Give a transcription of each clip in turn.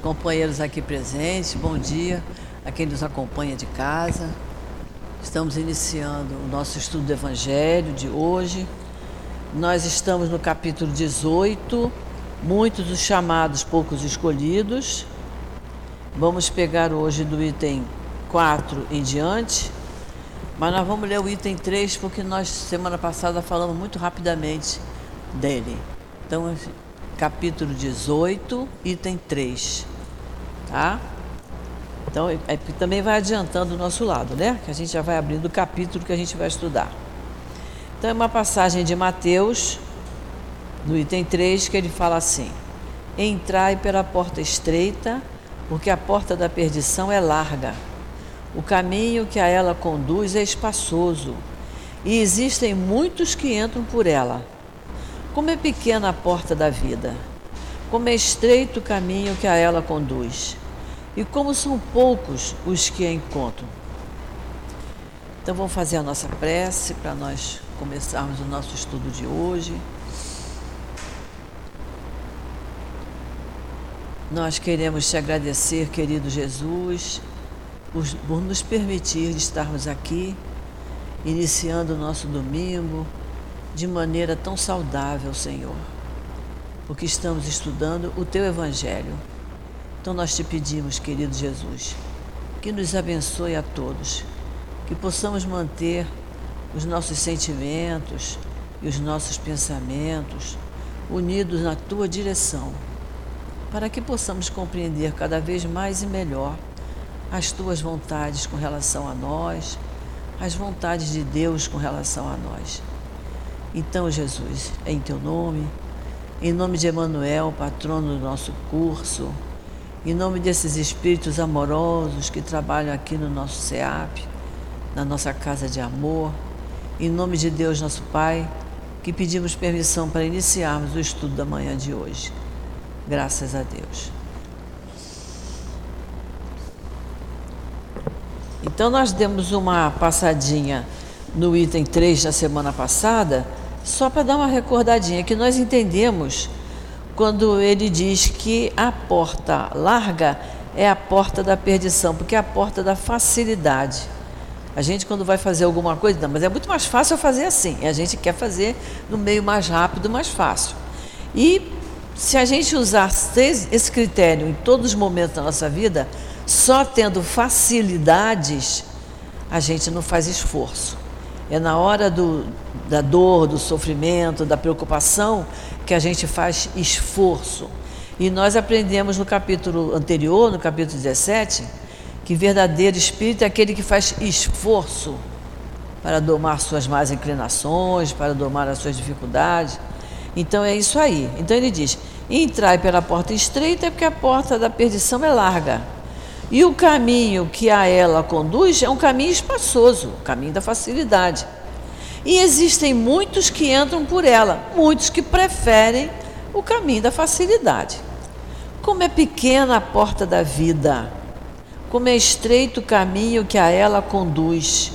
companheiros aqui presentes, bom dia a quem nos acompanha de casa. Estamos iniciando o nosso estudo do Evangelho de hoje. Nós estamos no capítulo 18, muitos os chamados, poucos escolhidos. Vamos pegar hoje do item 4 em diante, mas nós vamos ler o item 3 porque nós, semana passada, falamos muito rapidamente dele. Então, capítulo 18, item 3. Tá? Então, é, também vai adiantando o nosso lado, né? Que a gente já vai abrindo o capítulo que a gente vai estudar. Então, é uma passagem de Mateus, no item 3, que ele fala assim: Entrai pela porta estreita, porque a porta da perdição é larga. O caminho que a ela conduz é espaçoso, e existem muitos que entram por ela. Como é pequena a porta da vida, como é estreito o caminho que a ela conduz, e como são poucos os que a encontram. Então vamos fazer a nossa prece para nós começarmos o nosso estudo de hoje. Nós queremos te agradecer, querido Jesus, por, nos permitir estarmos aqui, iniciando o nosso domingo, de maneira tão saudável, Senhor, porque estamos estudando o Teu Evangelho. Então nós te pedimos, querido Jesus, que nos abençoe a todos, que possamos manter os nossos sentimentos e os nossos pensamentos unidos na Tua direção, para que possamos compreender cada vez mais e melhor as Tuas vontades com relação a nós, as vontades de Deus com relação a nós. Então, Jesus, em teu nome, em nome de Emanuel, patrono do nosso curso, em nome desses espíritos amorosos que trabalham aqui no nosso SEAP, na nossa casa de amor, em nome de Deus, nosso Pai, que pedimos permissão para iniciarmos o estudo da manhã de hoje. Graças a Deus. Então, nós demos uma passadinha no item 3 da semana passada só para dar uma recordadinha, que nós entendemos quando ele diz que a porta larga é a porta da perdição, porque é a porta da facilidade. A gente, quando vai fazer alguma coisa, não, mas é muito mais fácil fazer assim. A gente quer fazer no meio mais rápido, mais fácil. E se a gente usar esse critério em todos os momentos da nossa vida, só tendo facilidades, a gente não faz esforço. É na hora do, da dor, do sofrimento, da preocupação que a gente faz esforço. E nós aprendemos no capítulo anterior, no capítulo 17, que verdadeiro espírito é aquele que faz esforço para domar suas más inclinações, para domar as suas dificuldades. Então é isso aí. Então ele diz: entrai pela porta estreita, porque a porta da perdição é larga. E o caminho que a ela conduz é um caminho espaçoso, o caminho da facilidade. E existem muitos que entram por ela, muitos que preferem o caminho da facilidade. Como é pequena a porta da vida, como é estreito o caminho que a ela conduz.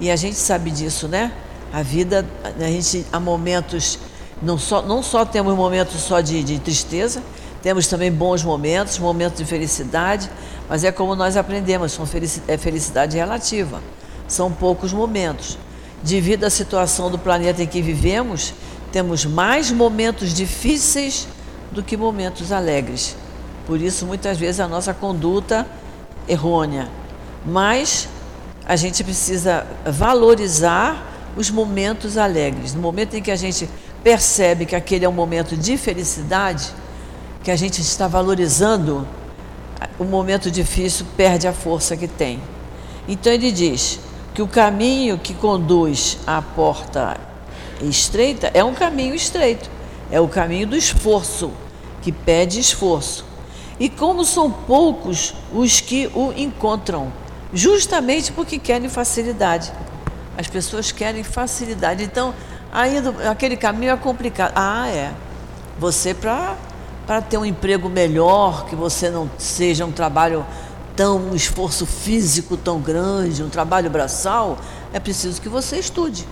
E a gente sabe disso, né? A vida, a gente há momentos, não só, não só temos momentos só de, de tristeza, temos também bons momentos, momentos de felicidade, mas é como nós aprendemos, é felicidade relativa. São poucos momentos. Devido à situação do planeta em que vivemos, temos mais momentos difíceis do que momentos alegres. Por isso, muitas vezes, a nossa conduta errônea. Mas a gente precisa valorizar os momentos alegres. No momento em que a gente percebe que aquele é um momento de felicidade, que a gente está valorizando, o momento difícil perde a força que tem. Então ele diz que o caminho que conduz à porta estreita é um caminho estreito, é o caminho do esforço, que pede esforço. E como são poucos os que o encontram, justamente porque querem facilidade. As pessoas querem facilidade. Então, ainda aquele caminho é complicado. Ah, é. Você para para ter um emprego melhor, que você não seja um trabalho tão um esforço físico tão grande, um trabalho braçal, é preciso que você estude.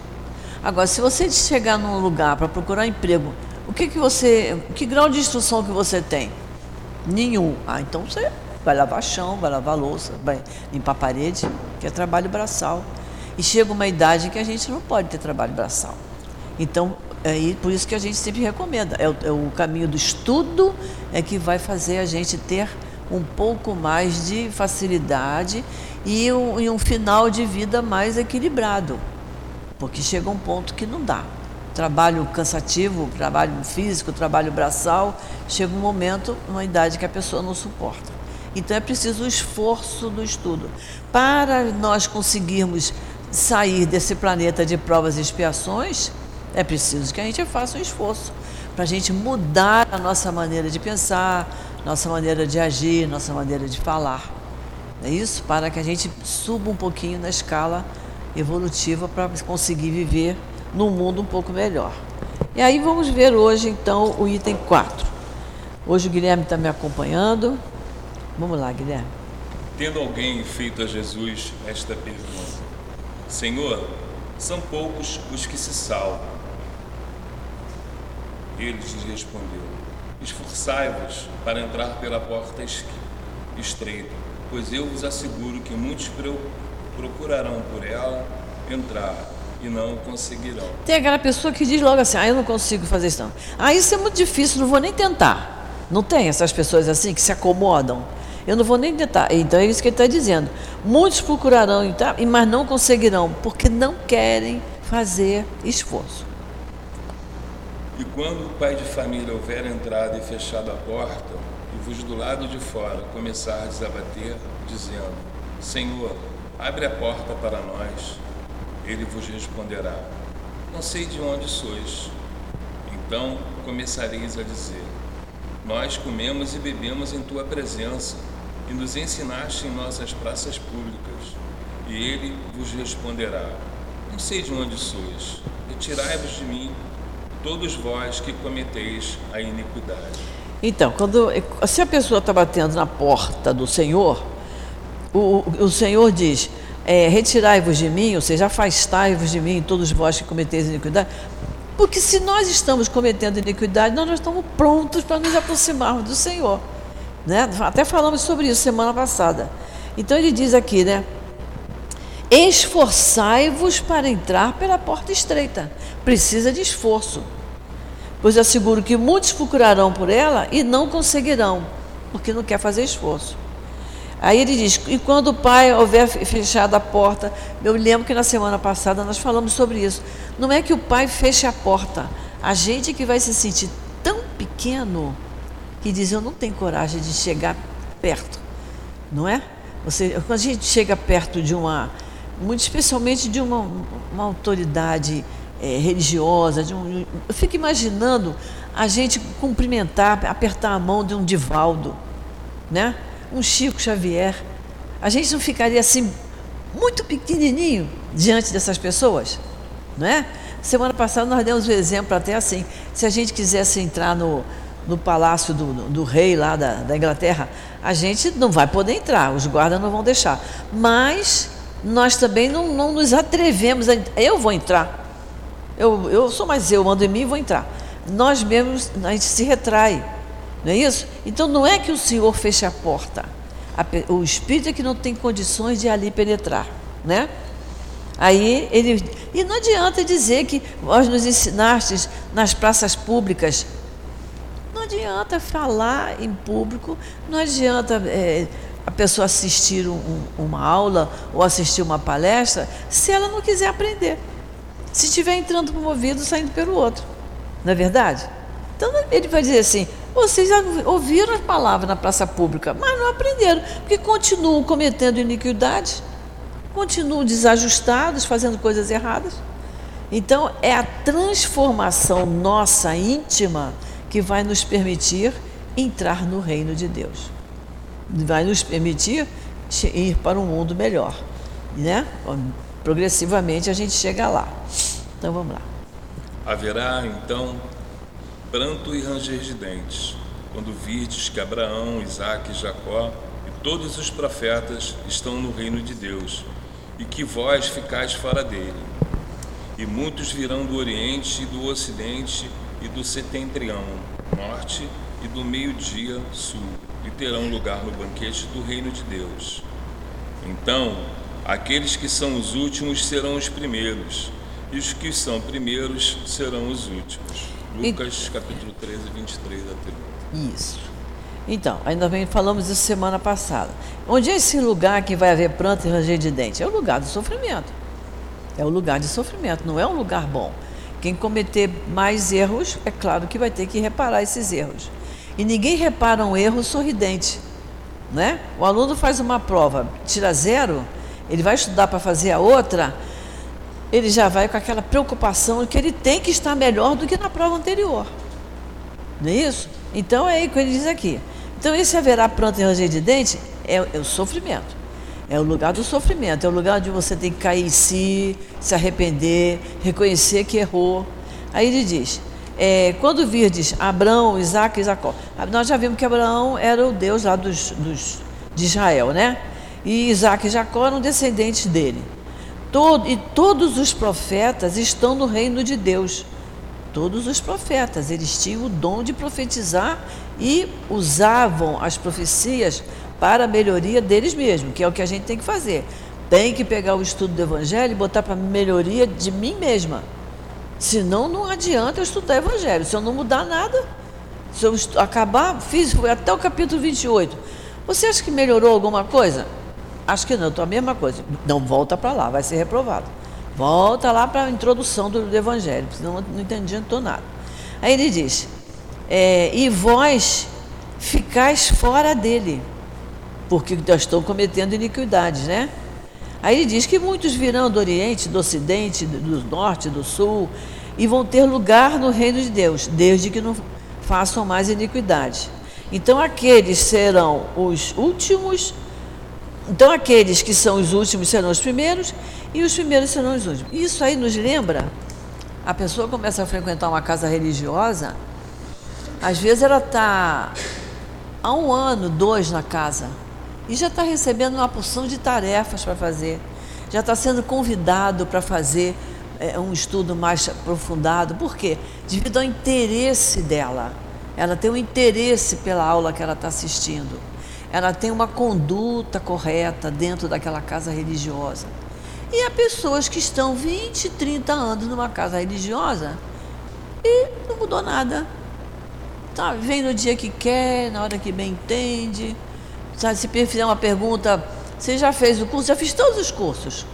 Agora, se você chegar num lugar para procurar emprego, o que que você, que grau de instrução que você tem? Nenhum. Ah, então você vai lavar chão, vai lavar louça, vai limpar parede, que é trabalho braçal. E chega uma idade que a gente não pode ter trabalho braçal. Então, é por isso que a gente sempre recomenda. É o, é o caminho do estudo é que vai fazer a gente ter um pouco mais de facilidade e um, e um final de vida mais equilibrado. Porque chega um ponto que não dá. Trabalho cansativo, trabalho físico, trabalho braçal, chega um momento, uma idade que a pessoa não suporta. Então é preciso o esforço do estudo. Para nós conseguirmos sair desse planeta de provas e expiações, é preciso que a gente faça um esforço para a gente mudar a nossa maneira de pensar, nossa maneira de agir, nossa maneira de falar. É isso? Para que a gente suba um pouquinho na escala evolutiva para conseguir viver num mundo um pouco melhor. E aí vamos ver hoje então o item 4. Hoje o Guilherme está me acompanhando. Vamos lá, Guilherme. Tendo alguém feito a Jesus esta pergunta: Senhor, são poucos os que se salvam. Ele lhes respondeu: Esforçai-vos para entrar pela porta estreita, pois eu vos asseguro que muitos procurarão por ela entrar e não conseguirão. Tem aquela pessoa que diz logo assim: Ah, eu não consigo fazer isso não. Ah, isso é muito difícil, não vou nem tentar. Não tem essas pessoas assim que se acomodam. Eu não vou nem tentar. Então é isso que ele está dizendo. Muitos procurarão, mas não conseguirão, porque não querem fazer esforço. E quando o pai de família houver entrado e fechado a porta, e vos do lado de fora começardes a bater, dizendo: Senhor, abre a porta para nós, ele vos responderá: Não sei de onde sois. Então começareis a dizer: Nós comemos e bebemos em tua presença, e nos ensinaste em nossas praças públicas. E ele vos responderá: Não sei de onde sois. Retirai-vos de mim, todos vós que cometeis a iniquidade. Então, quando, se a pessoa está batendo na porta do Senhor, o, o Senhor diz: é, retirai-vos de mim, ou seja, afastai-vos de mim, todos vós que cometeis iniquidade. Porque se nós estamos cometendo iniquidade, nós, nós estamos prontos para nos aproximarmos do Senhor. Né? Até falamos sobre isso semana passada. Então ele diz aqui, né? Esforçai-vos para entrar pela porta estreita. Precisa de esforço. Pois asseguro que muitos procurarão por ela e não conseguirão, porque não quer fazer esforço. Aí ele diz: e quando o pai houver fechado a porta, eu lembro que na semana passada nós falamos sobre isso. Não é que o pai feche a porta, a gente que vai se sentir tão pequeno que diz: eu não tenho coragem de chegar perto, não é? Você, quando a gente chega perto de uma, muito especialmente de uma, uma autoridade é, religiosa, de um, eu fico imaginando a gente cumprimentar, apertar a mão de um Divaldo, né? um Chico Xavier, a gente não ficaria assim muito pequenininho diante dessas pessoas, não é? Semana passada nós demos o um exemplo até assim, se a gente quisesse entrar no, no palácio do, do rei lá da, da Inglaterra, a gente não vai poder entrar, os guardas não vão deixar, mas nós também não, não nos atrevemos a eu vou entrar, eu, eu sou mais eu, mando em mim e vou entrar. Nós mesmos, a gente se retrai, não é isso? Então não é que o Senhor feche a porta. O Espírito é que não tem condições de ali penetrar, né? Aí ele. E não adianta dizer que vós nos ensinastes nas praças públicas. Não adianta falar em público, não adianta é, a pessoa assistir um, uma aula ou assistir uma palestra se ela não quiser aprender. Se estiver entrando por um ouvido, saindo pelo outro. Não é verdade? Então ele vai dizer assim: vocês ouviram as palavras na praça pública, mas não aprenderam, porque continuam cometendo iniquidades, continuam desajustados, fazendo coisas erradas. Então, é a transformação nossa íntima que vai nos permitir entrar no reino de Deus. Vai nos permitir ir para um mundo melhor. Né? Progressivamente a gente chega lá. Então vamos lá. Haverá então pranto e ranger de dentes, quando virdes que Abraão, Isaque, Jacó e todos os profetas estão no reino de Deus, e que vós ficais fora dele. E muitos virão do Oriente e do Ocidente e do Setentrião, Norte e do Meio-Dia, Sul terão lugar no banquete do reino de Deus. Então, aqueles que são os últimos serão os primeiros, e os que são primeiros serão os últimos. Lucas e... capítulo 13, 23 a 30. Isso. Então, ainda bem falamos isso semana passada. Onde é esse lugar que vai haver pranto e ranger de dente? É o lugar do sofrimento. É o lugar de sofrimento, não é um lugar bom. Quem cometer mais erros, é claro que vai ter que reparar esses erros. E ninguém repara um erro sorridente. Né? O aluno faz uma prova, tira zero, ele vai estudar para fazer a outra, ele já vai com aquela preocupação que ele tem que estar melhor do que na prova anterior. Não é isso? Então é aí que ele diz aqui. Então esse haverá pranto e ranger de dente é, é o sofrimento. É o lugar do sofrimento, é o lugar onde você tem que cair em si, se arrepender, reconhecer que errou. Aí ele diz: é, quando virdes Abraão, Isaac e Jacó. Nós já vimos que Abraão era o Deus lá dos, dos de Israel, né? E Isaac e Jacó eram descendentes dele. Todo, e todos os profetas estão no reino de Deus. Todos os profetas, eles tinham o dom de profetizar e usavam as profecias para a melhoria deles mesmos, que é o que a gente tem que fazer. Tem que pegar o estudo do Evangelho e botar para a melhoria de mim mesma. Senão não adianta eu estudar Evangelho. Se eu não mudar nada, se eu acabar, fiz até o capítulo 28. Você acha que melhorou alguma coisa? Acho que não, então a mesma coisa. Não volta para lá, vai ser reprovado. Volta lá para a introdução do, do Evangelho, senão não, não adiantou nada. Aí ele diz: é, E vós ficais fora dele porque estão cometendo iniquidades, né? Aí ele diz que muitos virão do Oriente, do Ocidente, do Norte, do Sul, e vão ter lugar no reino de Deus, desde que não façam mais iniquidade. Então aqueles serão os últimos, então aqueles que são os últimos serão os primeiros, e os primeiros serão os últimos. Isso aí nos lembra, a pessoa começa a frequentar uma casa religiosa, às vezes ela está há um ano, dois na casa, e já está recebendo uma porção de tarefas para fazer, já está sendo convidado para fazer é, um estudo mais aprofundado. Por quê? Devido ao interesse dela. Ela tem um interesse pela aula que ela está assistindo. Ela tem uma conduta correta dentro daquela casa religiosa. E há pessoas que estão 20, 30 anos numa casa religiosa e não mudou nada. Tá, vem no dia que quer, na hora que bem entende Sabe, se fizer uma pergunta, você já fez o curso? Já fiz todos os cursos.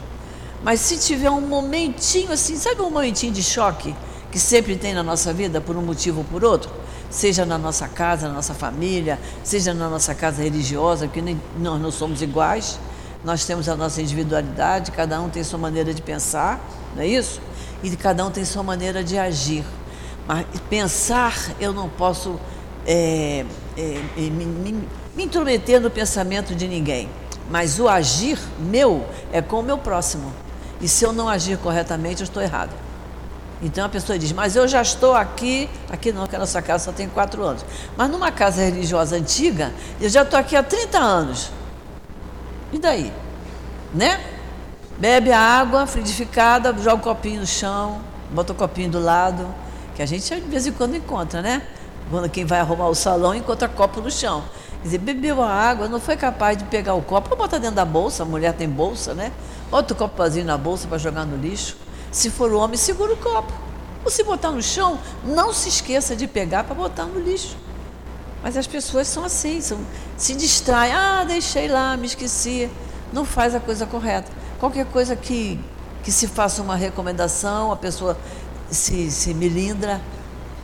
Mas se tiver um momentinho assim, sabe um momentinho de choque que sempre tem na nossa vida, por um motivo ou por outro? Seja na nossa casa, na nossa família, seja na nossa casa religiosa, porque nós não somos iguais, nós temos a nossa individualidade, cada um tem sua maneira de pensar, não é isso? E cada um tem sua maneira de agir. Mas pensar, eu não posso é, é, me, me me intrometer no pensamento de ninguém, mas o agir meu é com o meu próximo. E se eu não agir corretamente, eu estou errado. Então a pessoa diz, mas eu já estou aqui, aqui não, que a nossa casa só tem quatro anos. Mas numa casa religiosa antiga, eu já estou aqui há 30 anos. E daí? Né? Bebe a água fridificada, joga o copinho no chão, bota o copinho do lado, que a gente de vez em quando encontra, né? Quando quem vai arrumar o salão encontra copo no chão. Quer dizer, bebeu a água, não foi capaz de pegar o copo, bota dentro da bolsa, a mulher tem bolsa, né? Bota o copo vazio na bolsa para jogar no lixo. Se for o homem, segura o copo. Ou se botar no chão, não se esqueça de pegar para botar no lixo. Mas as pessoas são assim, são, se distraem. Ah, deixei lá, me esqueci. Não faz a coisa correta. Qualquer coisa que, que se faça uma recomendação, a pessoa se, se melindra,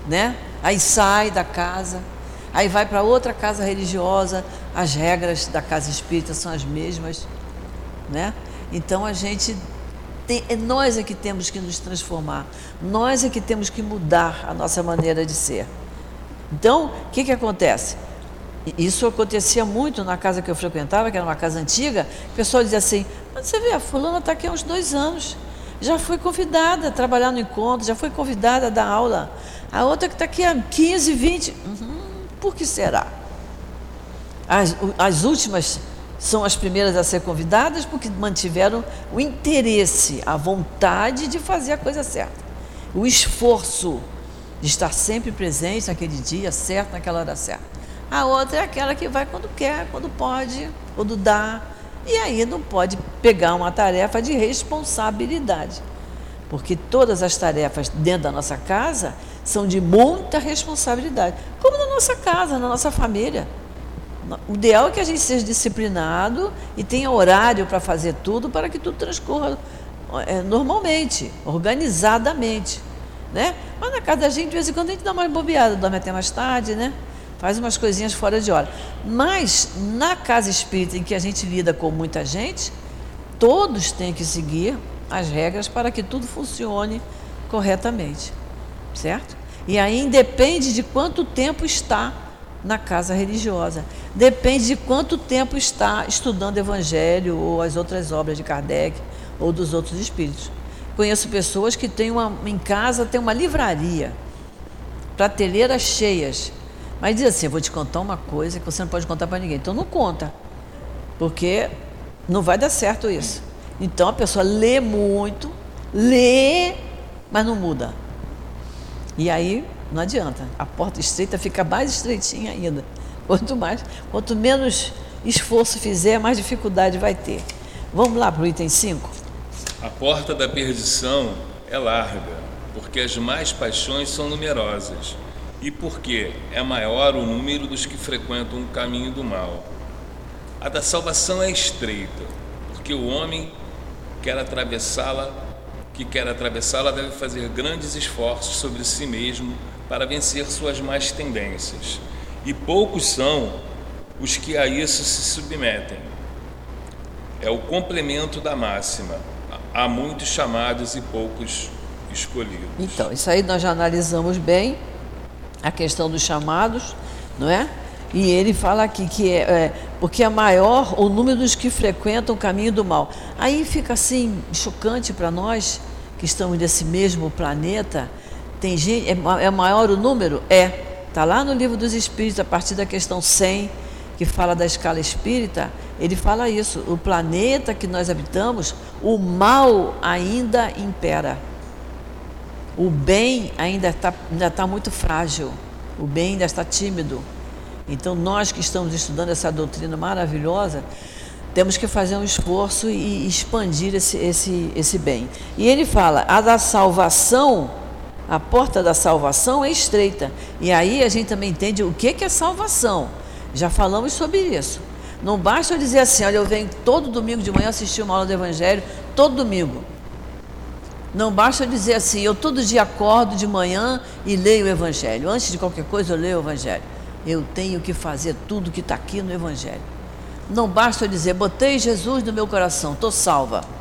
né? Aí sai da casa. Aí vai para outra casa religiosa, as regras da casa espírita são as mesmas, né? Então a gente tem, é nós é que temos que nos transformar, nós é que temos que mudar a nossa maneira de ser. Então, o que, que acontece? Isso acontecia muito na casa que eu frequentava, que era uma casa antiga. O pessoal dizia assim: Mas você vê, a fulana está aqui há uns dois anos, já foi convidada a trabalhar no encontro, já foi convidada a dar aula. A outra que está aqui há 15, 20. Uhum. Por que será? As, as últimas são as primeiras a ser convidadas porque mantiveram o interesse, a vontade de fazer a coisa certa, o esforço de estar sempre presente naquele dia certo, naquela hora certa. A outra é aquela que vai quando quer, quando pode, quando dá. E aí não pode pegar uma tarefa de responsabilidade. Porque todas as tarefas dentro da nossa casa são de muita responsabilidade. Como na nossa casa, na nossa família. O ideal é que a gente seja disciplinado e tenha horário para fazer tudo para que tudo transcorra é, normalmente, organizadamente. Né? Mas na casa da gente, de vez em quando, a gente dá uma bobeada, dorme até mais tarde, né? faz umas coisinhas fora de hora. Mas na casa espírita em que a gente lida com muita gente, todos têm que seguir as regras para que tudo funcione corretamente. Certo? E aí depende de quanto tempo está na casa religiosa. Depende de quanto tempo está estudando Evangelho ou as outras obras de Kardec ou dos outros espíritos. Conheço pessoas que têm uma, em casa tem uma livraria, prateleiras cheias. Mas diz assim: eu vou te contar uma coisa que você não pode contar para ninguém. Então não conta, porque não vai dar certo isso. Então a pessoa lê muito, lê, mas não muda. E aí não adianta. A porta estreita fica mais estreitinha ainda. Quanto mais, quanto menos esforço fizer, mais dificuldade vai ter. Vamos lá para o item 5? A porta da perdição é larga, porque as más paixões são numerosas, e porque é maior o número dos que frequentam o caminho do mal. A da salvação é estreita, porque o homem quer atravessá-la, que quer atravessá-la deve fazer grandes esforços sobre si mesmo para vencer suas más tendências, e poucos são os que a isso se submetem. É o complemento da máxima. Há muitos chamados e poucos escolhidos. Então, isso aí nós já analisamos bem, a questão dos chamados, não é? E ele fala aqui que é, é, porque é maior o número dos que frequentam o caminho do mal. Aí fica assim chocante para nós que estamos nesse mesmo planeta tem gente, é, é maior o número? É. Está lá no livro dos Espíritos, a partir da questão 100, que fala da escala espírita, ele fala isso. O planeta que nós habitamos, o mal ainda impera. O bem ainda está ainda tá muito frágil. O bem ainda está tímido. Então, nós que estamos estudando essa doutrina maravilhosa, temos que fazer um esforço e expandir esse, esse, esse bem. E ele fala: a da salvação a porta da salvação é estreita. E aí a gente também entende o que é salvação. Já falamos sobre isso. Não basta eu dizer assim, olha, eu venho todo domingo de manhã assistir uma aula do Evangelho, todo domingo. Não basta eu dizer assim, eu todo dia acordo de manhã e leio o Evangelho. Antes de qualquer coisa eu leio o Evangelho. Eu tenho que fazer tudo que está aqui no Evangelho. Não basta eu dizer, botei Jesus no meu coração, estou salva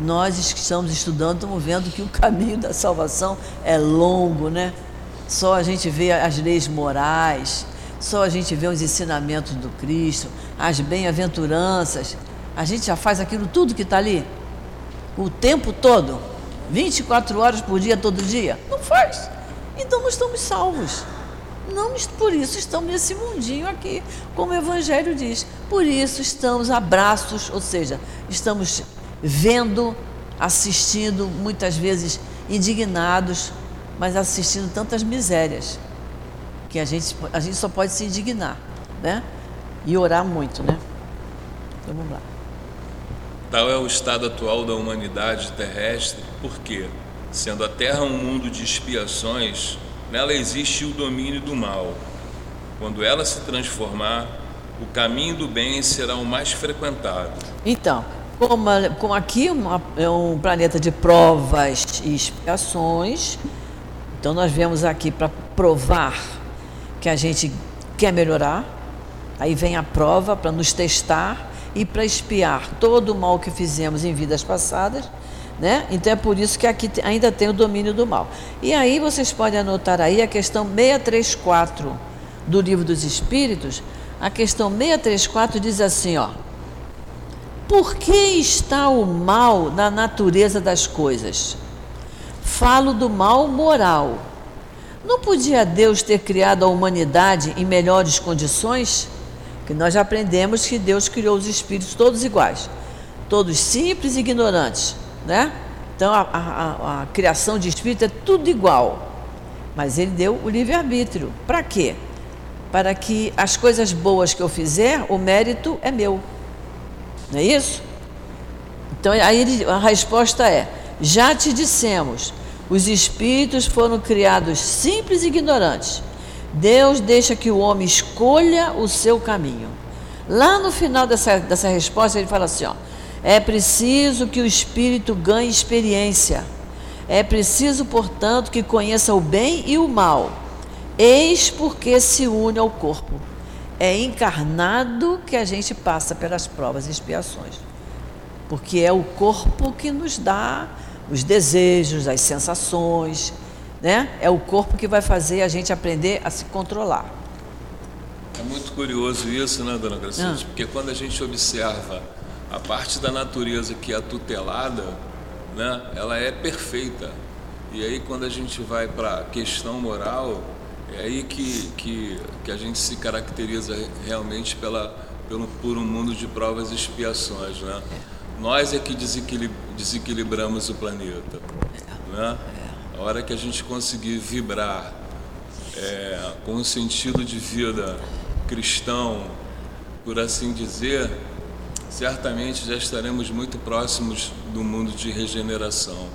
nós estamos estudando, estamos vendo que o caminho da salvação é longo, né? Só a gente vê as leis morais, só a gente vê os ensinamentos do Cristo, as bem-aventuranças. A gente já faz aquilo tudo que está ali, o tempo todo, 24 horas por dia, todo dia. Não faz. Então não estamos salvos. Não, por isso estamos nesse mundinho aqui, como o Evangelho diz. Por isso estamos a braços, ou seja, estamos vendo, assistindo, muitas vezes indignados, mas assistindo tantas misérias que a gente, a gente só pode se indignar, né? E orar muito, né? Então vamos lá. Tal é o estado atual da humanidade terrestre, porque, sendo a Terra um mundo de expiações, nela existe o domínio do mal. Quando ela se transformar, o caminho do bem será o mais frequentado. Então, como, como aqui uma, é um planeta de provas e expiações, então nós viemos aqui para provar que a gente quer melhorar, aí vem a prova para nos testar e para espiar todo o mal que fizemos em vidas passadas, né? Então é por isso que aqui ainda tem o domínio do mal. E aí vocês podem anotar aí a questão 634 do Livro dos Espíritos. A questão 634 diz assim, ó: por que está o mal na natureza das coisas? Falo do mal moral. Não podia Deus ter criado a humanidade em melhores condições? Que nós já aprendemos que Deus criou os espíritos todos iguais, todos simples e ignorantes, né? Então a, a, a criação de espírito é tudo igual, mas Ele deu o livre arbítrio. Para quê? para que as coisas boas que eu fizer, o mérito é meu. Não é isso? Então aí ele, a resposta é: já te dissemos, os espíritos foram criados simples e ignorantes. Deus deixa que o homem escolha o seu caminho. Lá no final dessa, dessa resposta, ele fala assim: ó, é preciso que o espírito ganhe experiência. É preciso, portanto, que conheça o bem e o mal. Eis porque se une ao corpo. É encarnado que a gente passa pelas provas e expiações. Porque é o corpo que nos dá os desejos, as sensações, né? É o corpo que vai fazer a gente aprender a se controlar. É muito curioso isso, né, dona Gracete? Ah. Porque quando a gente observa a parte da natureza que é tutelada, né, ela é perfeita. E aí quando a gente vai para a questão moral, é aí que, que, que a gente se caracteriza realmente pela, pelo, por um mundo de provas e expiações. Né? Nós é que desequilibramos o planeta. Né? A hora que a gente conseguir vibrar é, com um sentido de vida cristão, por assim dizer, certamente já estaremos muito próximos do mundo de regeneração.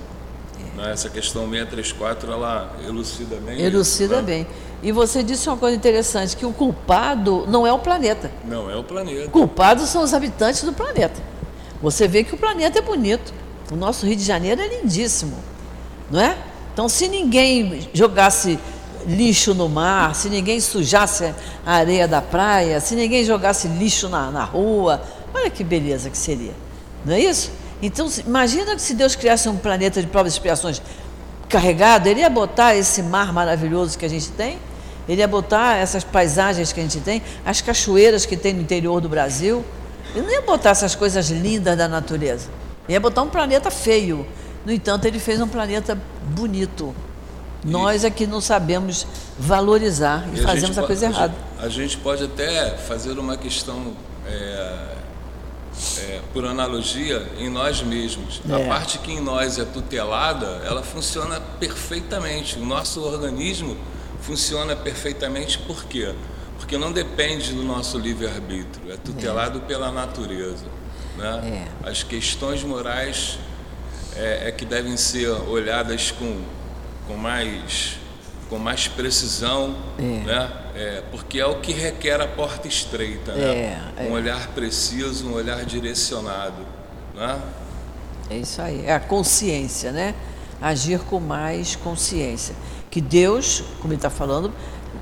É. Essa questão 634, ela elucida bem. Elucida isso, né? bem. E você disse uma coisa interessante, que o culpado não é o planeta. Não é o planeta. Culpados são os habitantes do planeta. Você vê que o planeta é bonito. O nosso Rio de Janeiro é lindíssimo, não é? Então, se ninguém jogasse lixo no mar, se ninguém sujasse a areia da praia, se ninguém jogasse lixo na, na rua, olha que beleza que seria, não é isso? Então, imagina que se Deus criasse um planeta de provas e expiações carregado, ele ia botar esse mar maravilhoso que a gente tem, ele ia botar essas paisagens que a gente tem, as cachoeiras que tem no interior do Brasil. Ele não ia botar essas coisas lindas da natureza. Ele ia botar um planeta feio. No entanto, ele fez um planeta bonito. E Nós é que não sabemos valorizar e, e fazemos a, a coisa a errada. Gente, a gente pode até fazer uma questão é, é, por analogia, em nós mesmos. É. A parte que em nós é tutelada, ela funciona perfeitamente. O nosso organismo funciona perfeitamente por quê? Porque não depende do nosso livre-arbítrio, é tutelado é. pela natureza. Né? É. As questões morais é, é, que devem ser olhadas com, com mais com mais precisão, é. né? É, porque é o que requer a porta estreita, né? É, um é. olhar preciso, um olhar direcionado, né? É isso aí, é a consciência, né? Agir com mais consciência. Que Deus, como ele está falando,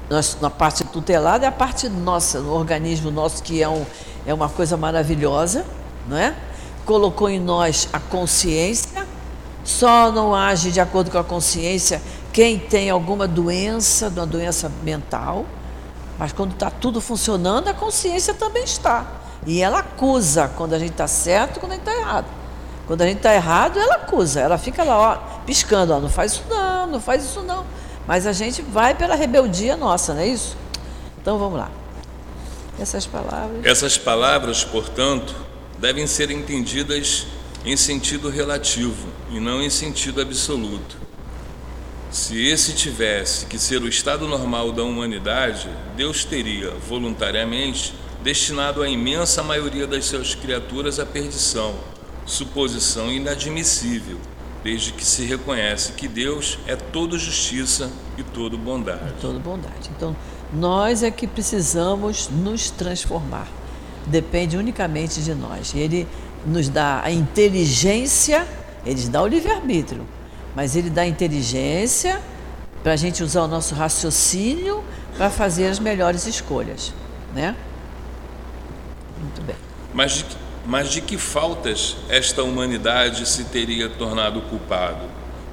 nós, na parte tutelada é a parte nossa, no organismo nosso, que é, um, é uma coisa maravilhosa, não é? Colocou em nós a consciência, só não age de acordo com a consciência quem tem alguma doença, uma doença mental, mas quando está tudo funcionando, a consciência também está. E ela acusa quando a gente está certo e quando a gente está errado. Quando a gente está errado, ela acusa, ela fica lá, ó, piscando, ó, não faz isso não, não faz isso não. Mas a gente vai pela rebeldia nossa, não é isso? Então vamos lá. Essas palavras. Essas palavras, portanto, devem ser entendidas em sentido relativo e não em sentido absoluto. Se esse tivesse que ser o estado normal da humanidade, Deus teria, voluntariamente, destinado a imensa maioria das suas criaturas à perdição, suposição inadmissível, desde que se reconhece que Deus é todo justiça e todo bondade. É todo bondade. Então, nós é que precisamos nos transformar. Depende unicamente de nós. Ele nos dá a inteligência, ele nos dá o livre-arbítrio mas ele dá inteligência para a gente usar o nosso raciocínio para fazer as melhores escolhas, né? Muito bem. Mas de, mas de que faltas esta humanidade se teria tornado culpado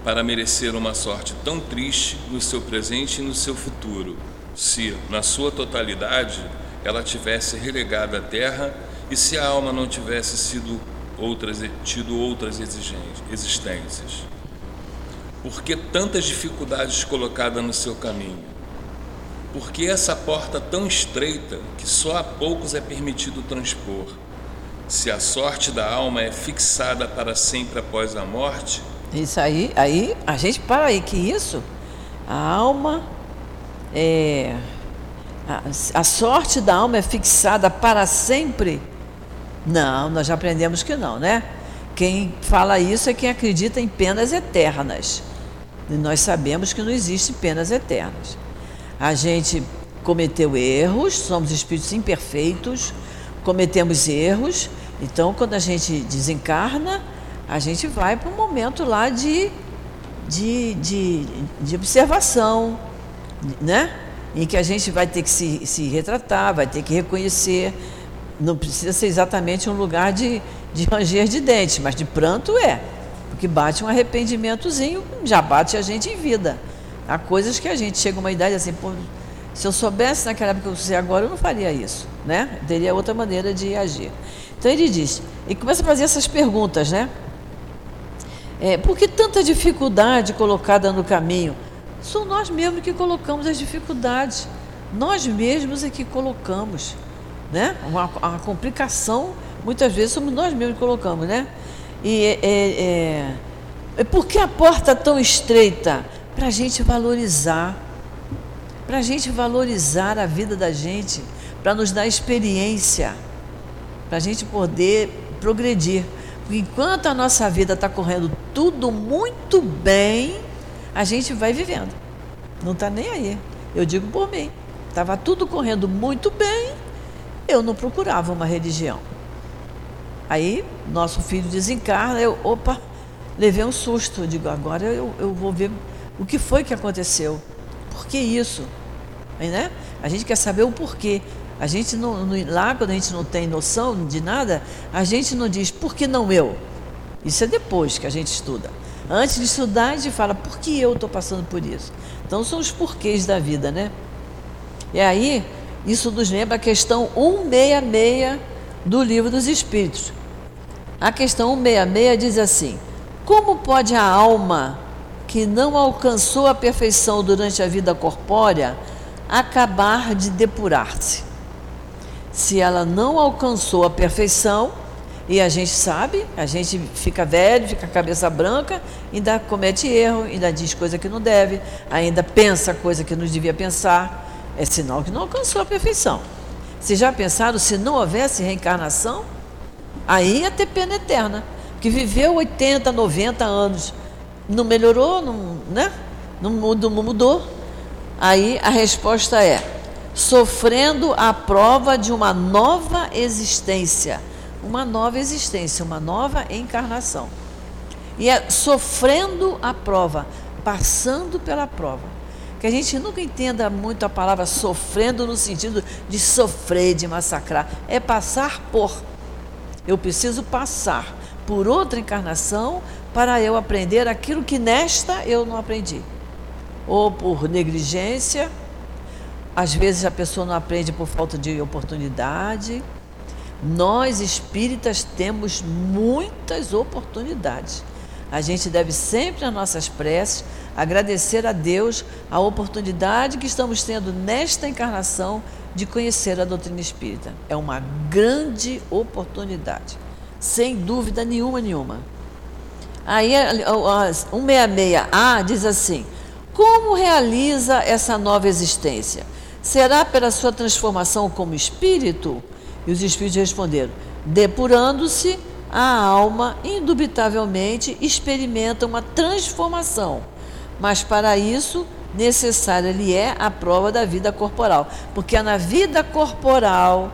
para merecer uma sorte tão triste no seu presente e no seu futuro, se, na sua totalidade, ela tivesse relegado à terra e se a alma não tivesse sido outras, tido outras existências? Por que tantas dificuldades colocadas no seu caminho? Por que essa porta tão estreita que só a poucos é permitido transpor? Se a sorte da alma é fixada para sempre após a morte? Isso aí, aí a gente para aí que isso, a alma é, a, a sorte da alma é fixada para sempre? Não, nós já aprendemos que não, né? Quem fala isso é quem acredita em penas eternas. E nós sabemos que não existe penas eternas. A gente cometeu erros, somos espíritos imperfeitos, cometemos erros. Então, quando a gente desencarna, a gente vai para um momento lá de, de, de, de observação, né? em que a gente vai ter que se, se retratar, vai ter que reconhecer. Não precisa ser exatamente um lugar de, de ranger de dentes, mas de pranto é. Porque bate um arrependimentozinho, já bate a gente em vida. Há coisas que a gente chega a uma idade assim, pô, se eu soubesse naquela época que eu sei agora, eu não faria isso, né? Eu teria outra maneira de agir. Então ele diz, e começa a fazer essas perguntas, né? É, por que tanta dificuldade colocada no caminho? São nós mesmos que colocamos as dificuldades. Nós mesmos é que colocamos. Né? Uma, uma complicação, muitas vezes somos nós mesmos que colocamos. Né? E é, é, é, é por que a porta tão estreita? Para a gente valorizar. Para a gente valorizar a vida da gente. Para nos dar experiência. Para a gente poder progredir. Enquanto a nossa vida está correndo tudo muito bem, a gente vai vivendo. Não está nem aí. Eu digo por mim. Estava tudo correndo muito bem, eu não procurava uma religião. Aí, nosso filho desencarna, eu, opa, levei um susto. Eu digo, agora eu, eu vou ver o que foi que aconteceu. Por que isso? Aí, né? A gente quer saber o porquê. A gente não, não, lá, quando a gente não tem noção de nada, a gente não diz, por que não eu? Isso é depois que a gente estuda. Antes de estudar, a gente fala, por que eu estou passando por isso? Então, são os porquês da vida, né? E aí, isso nos lembra a questão 166 do Livro dos Espíritos. A questão 166 diz assim: Como pode a alma que não alcançou a perfeição durante a vida corpórea acabar de depurar-se? Se ela não alcançou a perfeição, e a gente sabe, a gente fica velho, fica a cabeça branca, ainda comete erro, ainda diz coisa que não deve, ainda pensa coisa que não devia pensar. É sinal que não alcançou a perfeição. Vocês já pensaram se não houvesse reencarnação? Aí ia ter pena eterna. Que viveu 80, 90 anos. Não melhorou, não, né? não mudou. Aí a resposta é: sofrendo a prova de uma nova existência uma nova existência, uma nova encarnação. E é sofrendo a prova, passando pela prova. Que a gente nunca entenda muito a palavra sofrendo no sentido de sofrer, de massacrar. É passar por. Eu preciso passar por outra encarnação para eu aprender aquilo que nesta eu não aprendi. Ou por negligência, às vezes a pessoa não aprende por falta de oportunidade nós espíritas temos muitas oportunidades. A gente deve sempre nas nossas preces agradecer a Deus a oportunidade que estamos tendo nesta encarnação de conhecer a doutrina espírita. É uma grande oportunidade, sem dúvida nenhuma nenhuma. Aí, 166A diz assim: Como realiza essa nova existência? Será pela sua transformação como espírito? E os espíritos responderam: depurando-se, a alma indubitavelmente experimenta uma transformação, mas para isso necessária lhe é a prova da vida corporal, porque é na vida corporal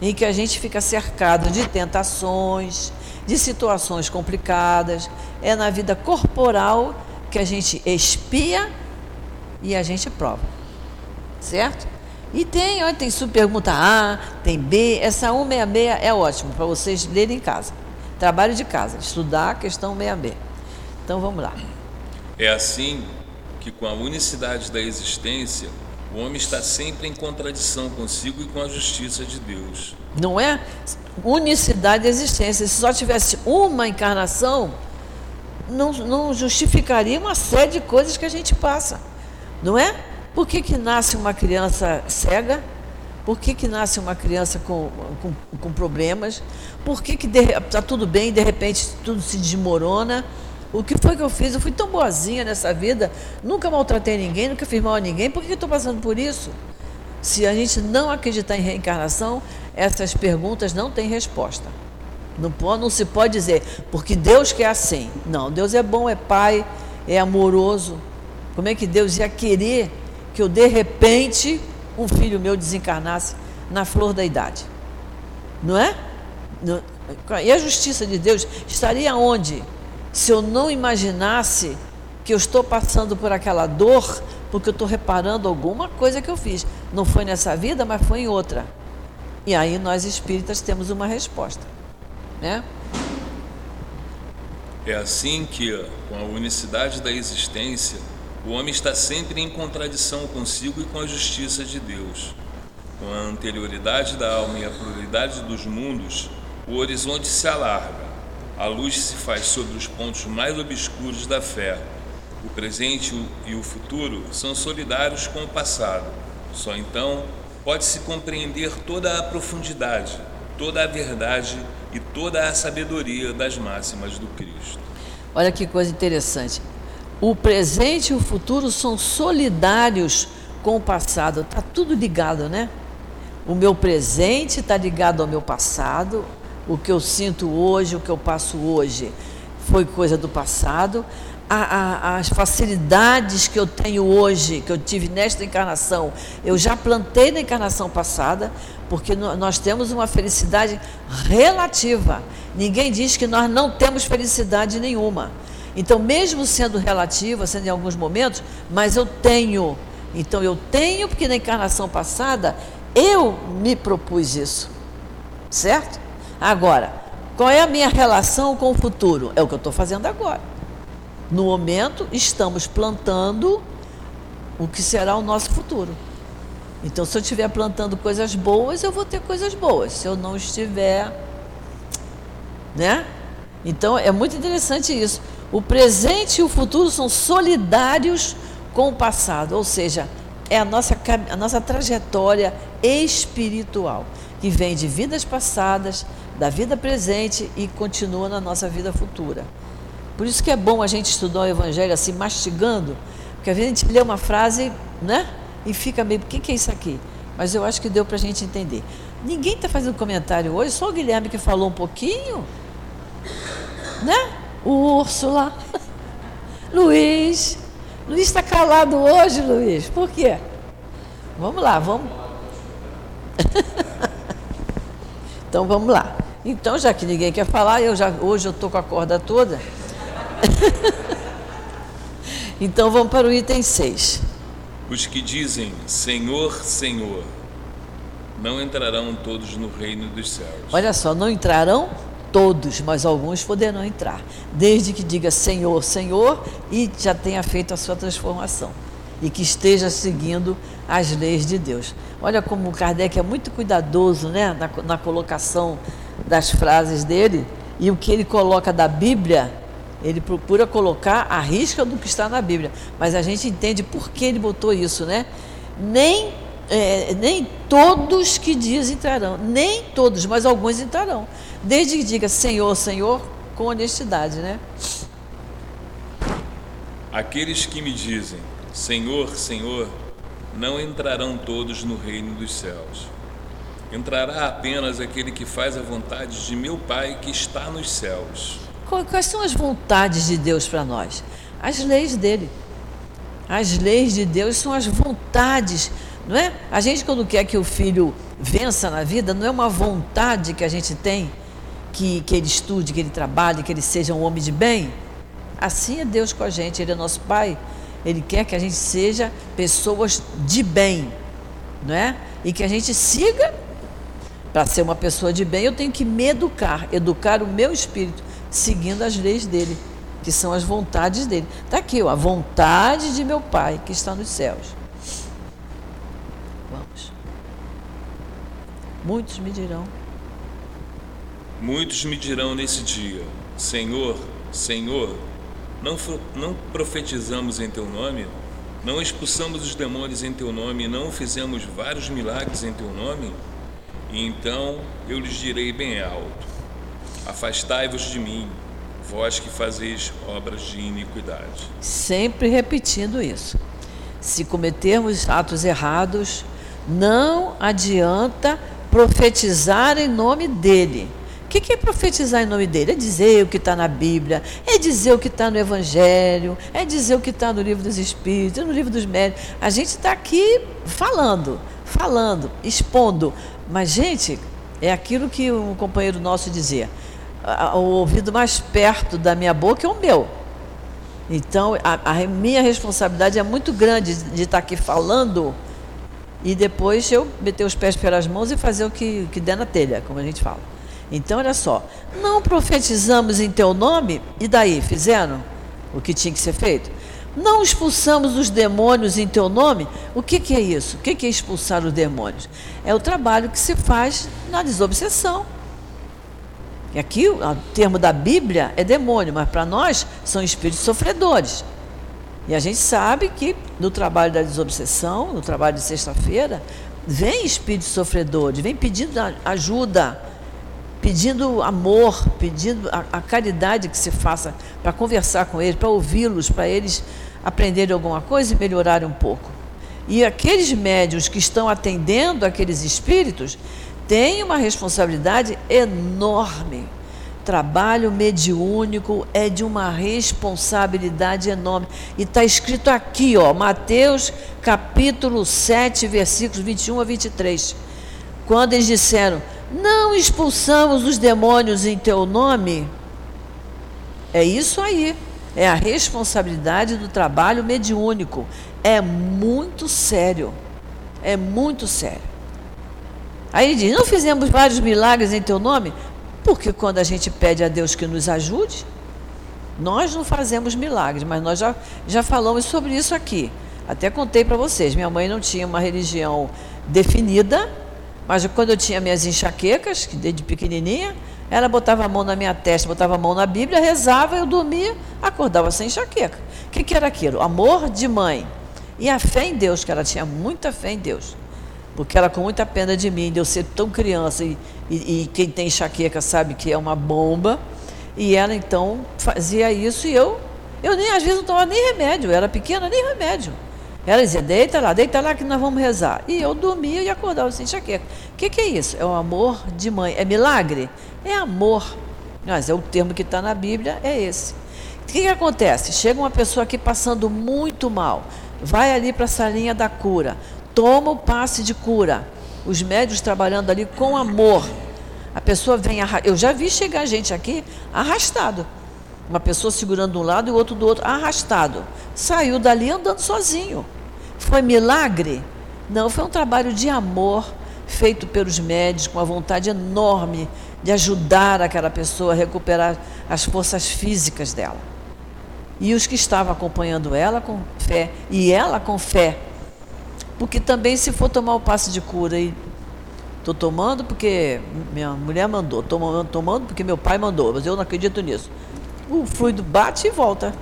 em que a gente fica cercado de tentações, de situações complicadas, é na vida corporal que a gente expia e a gente prova. Certo? E tem, olha, tem subpergunta A, tem B, essa 166 é ótimo para vocês lerem em casa. Trabalho de casa, estudar a questão 6B. Então vamos lá. É assim que com a unicidade da existência, o homem está sempre em contradição consigo e com a justiça de Deus. Não é? Unicidade da existência. Se só tivesse uma encarnação, não, não justificaria uma série de coisas que a gente passa. Não é? Por que, que nasce uma criança cega? Por que, que nasce uma criança com, com, com problemas? Por que está tudo bem e de repente tudo se desmorona? O que foi que eu fiz? Eu fui tão boazinha nessa vida, nunca maltratei ninguém, nunca fiz mal a ninguém, por que estou passando por isso? Se a gente não acreditar em reencarnação, essas perguntas não têm resposta. Não, pode, não se pode dizer, porque Deus quer assim. Não, Deus é bom, é pai, é amoroso. Como é que Deus ia querer que eu, de repente, um filho meu desencarnasse na flor da idade? Não é? E a justiça de Deus estaria onde? Se eu não imaginasse que eu estou passando por aquela dor porque eu estou reparando alguma coisa que eu fiz. Não foi nessa vida, mas foi em outra. E aí nós espíritas temos uma resposta. Né? É assim que, com a unicidade da existência, o homem está sempre em contradição consigo e com a justiça de Deus. Com a anterioridade da alma e a pluralidade dos mundos, o horizonte se alarga, a luz se faz sobre os pontos mais obscuros da fé. O presente e o futuro são solidários com o passado. Só então pode-se compreender toda a profundidade, toda a verdade e toda a sabedoria das máximas do Cristo. Olha que coisa interessante. O presente e o futuro são solidários com o passado. Está tudo ligado, né? O meu presente está ligado ao meu passado. O que eu sinto hoje, o que eu passo hoje, foi coisa do passado. A, a, as facilidades que eu tenho hoje, que eu tive nesta encarnação, eu já plantei na encarnação passada, porque nós temos uma felicidade relativa. Ninguém diz que nós não temos felicidade nenhuma. Então, mesmo sendo relativa, sendo em alguns momentos, mas eu tenho. Então, eu tenho porque na encarnação passada eu me propus isso. Certo? Agora, qual é a minha relação com o futuro? É o que eu estou fazendo agora. No momento, estamos plantando o que será o nosso futuro. Então, se eu estiver plantando coisas boas, eu vou ter coisas boas. Se eu não estiver, né? Então, é muito interessante isso. O presente e o futuro são solidários com o passado, ou seja, é a nossa, a nossa trajetória espiritual, que vem de vidas passadas, da vida presente e continua na nossa vida futura. Por isso que é bom a gente estudar o Evangelho assim, mastigando, porque às vezes a gente lê uma frase, né? e fica meio, o que, que é isso aqui? Mas eu acho que deu para a gente entender. Ninguém está fazendo comentário hoje, só o Guilherme que falou um pouquinho, né? Úrsula, Luiz. Luiz está calado hoje, Luiz. Por quê? Vamos lá, vamos. então vamos lá. Então, já que ninguém quer falar, eu já hoje eu estou com a corda toda. então vamos para o item 6. Os que dizem Senhor, Senhor, não entrarão todos no reino dos céus. Olha só, não entrarão todos, mas alguns poderão entrar, desde que diga Senhor, Senhor e já tenha feito a sua transformação e que esteja seguindo as leis de Deus. Olha como o Kardec é muito cuidadoso né, na, na colocação das frases dele e o que ele coloca da Bíblia ele procura colocar a risca do que está na Bíblia. Mas a gente entende por que ele botou isso, né? Nem, é, nem todos que dizem entrarão, nem todos, mas alguns entrarão. Desde que diga Senhor, Senhor, com honestidade, né? Aqueles que me dizem Senhor, Senhor, não entrarão todos no reino dos céus. Entrará apenas aquele que faz a vontade de meu Pai que está nos céus. Quais são as vontades de Deus para nós? As leis dele. As leis de Deus são as vontades, não é? A gente quando quer que o filho vença na vida, não é uma vontade que a gente tem que, que ele estude, que ele trabalhe, que ele seja um homem de bem. Assim é Deus com a gente, Ele é nosso Pai. Ele quer que a gente seja pessoas de bem, não é? E que a gente siga. Para ser uma pessoa de bem, eu tenho que me educar, educar o meu espírito seguindo as leis dele, que são as vontades dele. Está aqui, ó, a vontade de meu Pai que está nos céus. Vamos. Muitos me dirão. Muitos me dirão nesse dia: Senhor, Senhor, não, não profetizamos em teu nome? Não expulsamos os demônios em teu nome? Não fizemos vários milagres em teu nome? E então eu lhes direi bem alto: Afastai-vos de mim, vós que fazeis obras de iniquidade. Sempre repetindo isso. Se cometermos atos errados, Não adianta profetizar em nome dele. O que é profetizar em nome dele? É dizer o que está na Bíblia, é dizer o que está no Evangelho, é dizer o que está no livro dos Espíritos, no livro dos Médicos. A gente está aqui falando, falando, expondo. Mas, gente, é aquilo que um companheiro nosso dizia: o ouvido mais perto da minha boca é o meu. Então, a, a minha responsabilidade é muito grande de estar aqui falando e depois eu meter os pés pelas mãos e fazer o que, que der na telha, como a gente fala. Então, olha só, não profetizamos em teu nome, e daí? Fizeram o que tinha que ser feito? Não expulsamos os demônios em teu nome? O que, que é isso? O que, que é expulsar os demônios? É o trabalho que se faz na desobsessão. E aqui o termo da Bíblia é demônio, mas para nós são espíritos sofredores. E a gente sabe que no trabalho da desobsessão, no trabalho de sexta-feira, vem espíritos sofredores, vem pedindo ajuda, pedindo amor, pedindo a, a caridade que se faça para conversar com eles, para ouvi-los, para eles aprenderem alguma coisa e melhorarem um pouco. E aqueles médios que estão atendendo aqueles espíritos têm uma responsabilidade enorme trabalho mediúnico é de uma responsabilidade enorme. E está escrito aqui, ó, Mateus capítulo 7, versículos 21 a 23. Quando eles disseram: Não expulsamos os demônios em teu nome. É isso aí. É a responsabilidade do trabalho mediúnico. É muito sério. É muito sério. Aí ele diz: Não fizemos vários milagres em teu nome? Porque quando a gente pede a Deus que nos ajude, nós não fazemos milagres, mas nós já, já falamos sobre isso aqui. Até contei para vocês, minha mãe não tinha uma religião definida, mas quando eu tinha minhas enxaquecas, que desde pequenininha, ela botava a mão na minha testa, botava a mão na Bíblia, rezava, eu dormia, acordava sem enxaqueca. O que, que era aquilo? Amor de mãe. E a fé em Deus, que ela tinha muita fé em Deus porque ela com muita pena de mim, de eu ser tão criança, e, e, e, quem tem enxaqueca sabe que é uma bomba, e ela então fazia isso, e eu, eu nem, às vezes não tomava nem remédio, eu era pequena, nem remédio. Ela dizia, deita lá, deita lá que nós vamos rezar. E eu dormia e acordava sem enxaqueca. O que, que é isso? É o amor de mãe. É milagre? É amor. Mas é o termo que está na Bíblia, é esse. O que, que acontece? Chega uma pessoa aqui passando muito mal, vai ali para a salinha da cura, toma o passe de cura. Os médicos trabalhando ali com amor. A pessoa vem. Eu já vi chegar gente aqui arrastado. Uma pessoa segurando de um lado e o outro do outro, arrastado. Saiu dali andando sozinho. Foi milagre? Não, foi um trabalho de amor feito pelos médicos com uma vontade enorme de ajudar aquela pessoa a recuperar as forças físicas dela. E os que estavam acompanhando ela com fé, e ela com fé, porque também, se for tomar o passe de cura e estou tomando porque minha mulher mandou, estou tomando porque meu pai mandou, mas eu não acredito nisso. O fluido bate e volta.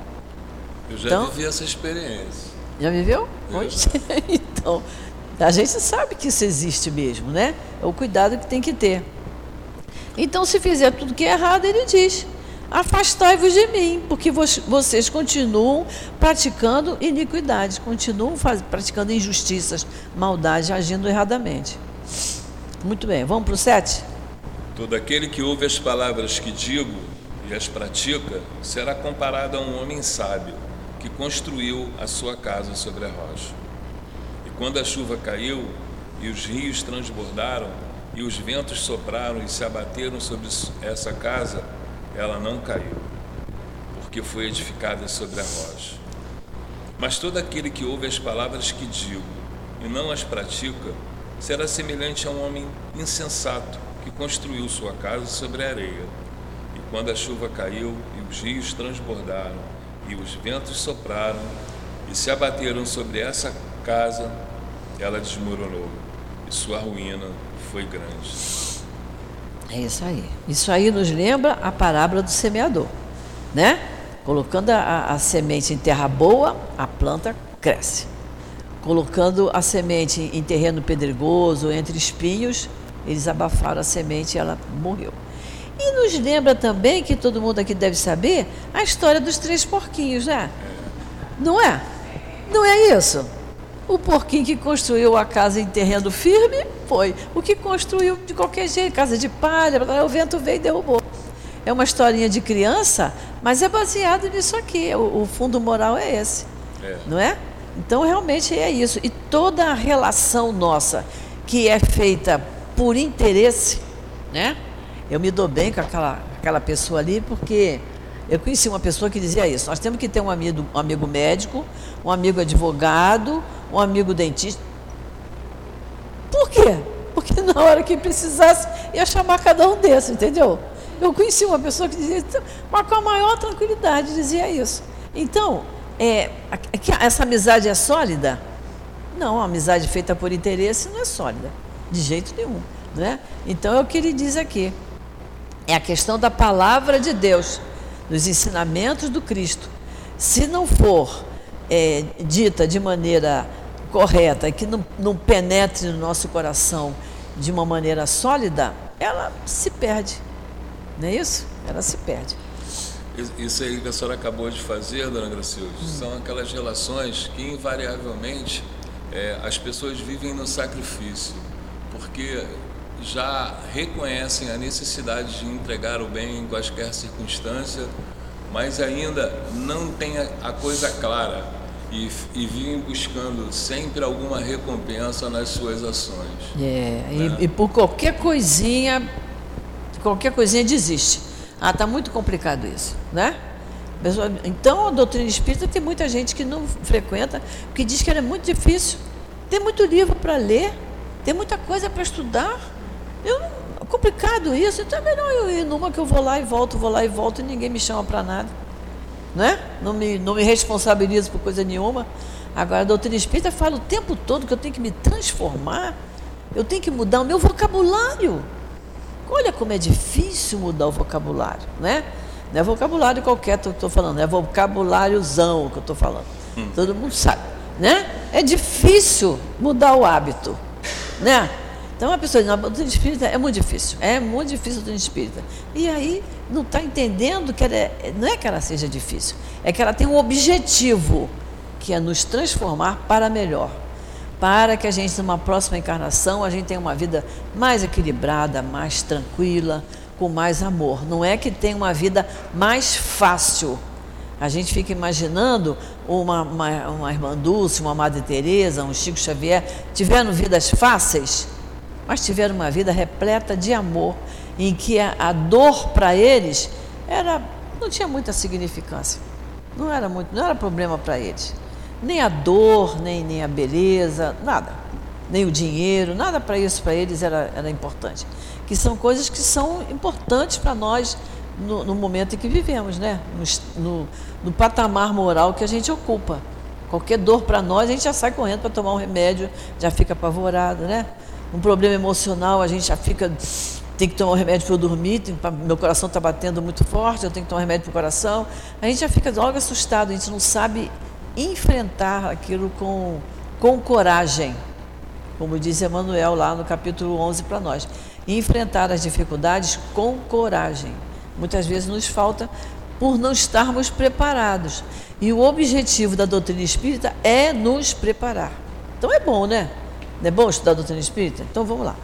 Eu já então, vivi essa experiência. Já viveu? então, a gente sabe que isso existe mesmo, né? É o cuidado que tem que ter. Então, se fizer tudo que é errado, ele diz: afastai-vos de mim, porque vocês continuam praticando iniquidades, continuam faz, praticando injustiças, maldade, agindo erradamente. Muito bem, vamos para o 7? Todo aquele que ouve as palavras que digo e as pratica será comparado a um homem sábio que construiu a sua casa sobre a rocha. E quando a chuva caiu e os rios transbordaram e os ventos sopraram e se abateram sobre essa casa, ela não caiu, porque foi edificada sobre a rocha. Mas todo aquele que ouve as palavras que digo e não as pratica, será semelhante a um homem insensato que construiu sua casa sobre a areia. Quando a chuva caiu e os rios transbordaram e os ventos sopraram e se abateram sobre essa casa, ela desmoronou e sua ruína foi grande. É isso aí. Isso aí nos lembra a parábola do semeador, né? Colocando a, a semente em terra boa, a planta cresce. Colocando a semente em terreno pedregoso, entre espinhos, eles abafaram a semente e ela morreu. E nos lembra também, que todo mundo aqui deve saber, a história dos três porquinhos, né? Não é? Não é isso? O porquinho que construiu a casa em terreno firme foi. O que construiu de qualquer jeito, casa de palha, o vento veio e derrubou. É uma historinha de criança, mas é baseado nisso aqui. O, o fundo moral é esse. É. Não é? Então, realmente é isso. E toda a relação nossa que é feita por interesse, né? Eu me dou bem com aquela, aquela pessoa ali, porque eu conheci uma pessoa que dizia isso. Nós temos que ter um amigo, um amigo médico, um amigo advogado, um amigo dentista. Por quê? Porque na hora que precisasse, ia chamar cada um desses, entendeu? Eu conheci uma pessoa que dizia, mas com a maior tranquilidade dizia isso. Então, é, essa amizade é sólida? Não, amizade feita por interesse não é sólida, de jeito nenhum. Né? Então é o que ele diz aqui. É a questão da palavra de Deus, dos ensinamentos do Cristo. Se não for é, dita de maneira correta, que não, não penetre no nosso coração de uma maneira sólida, ela se perde. Não é isso? Ela se perde. Isso aí que a senhora acabou de fazer, dona Gracilde, hum. são aquelas relações que invariavelmente é, as pessoas vivem no sacrifício, porque já reconhecem a necessidade de entregar o bem em quaisquer circunstância, mas ainda não têm a coisa clara e, e vivem buscando sempre alguma recompensa nas suas ações. É, né? e, e, por qualquer coisinha, qualquer coisinha desiste. Ah, está muito complicado isso, né? Então a doutrina espírita tem muita gente que não frequenta, porque diz que ela é muito difícil. Tem muito livro para ler, tem muita coisa para estudar. Eu, é complicado isso, então é melhor eu ir numa que eu vou lá e volto, vou lá e volto e ninguém me chama para nada. Né? Não, me, não me responsabilizo por coisa nenhuma. Agora, a doutrina espírita fala o tempo todo que eu tenho que me transformar, eu tenho que mudar o meu vocabulário. Olha como é difícil mudar o vocabulário, né? Não é vocabulário qualquer que eu estou falando, é vocabuláriozão que eu estou falando. Hum. Todo mundo sabe, né? É difícil mudar o hábito, né? Então a pessoa diz, a doutrina espírita é muito difícil, é muito difícil a doutrina espírita. E aí não está entendendo que ela é, não é que ela seja difícil, é que ela tem um objetivo, que é nos transformar para melhor. Para que a gente, numa próxima encarnação, a gente tenha uma vida mais equilibrada, mais tranquila, com mais amor. Não é que tenha uma vida mais fácil. A gente fica imaginando uma, uma, uma irmã Dulce, uma Madre Teresa, um Chico Xavier, tiveram vidas fáceis mas tiveram uma vida repleta de amor, em que a, a dor para eles era não tinha muita significância. Não era muito, não era problema para eles. Nem a dor, nem, nem a beleza, nada. Nem o dinheiro, nada para isso para eles era, era importante. Que são coisas que são importantes para nós no, no, momento em que vivemos, né? No, no, no patamar moral que a gente ocupa. Qualquer dor para nós, a gente já sai correndo para tomar um remédio, já fica apavorado, né? Um problema emocional, a gente já fica. Tem que tomar um remédio para eu dormir, tem, meu coração está batendo muito forte, eu tenho que tomar um remédio para o coração. A gente já fica logo assustado, a gente não sabe enfrentar aquilo com, com coragem, como diz Emmanuel lá no capítulo 11 para nós. Enfrentar as dificuldades com coragem. Muitas vezes nos falta por não estarmos preparados. E o objetivo da doutrina espírita é nos preparar. Então é bom, né? Não é bom estudar a doutrina espírita? Então vamos lá.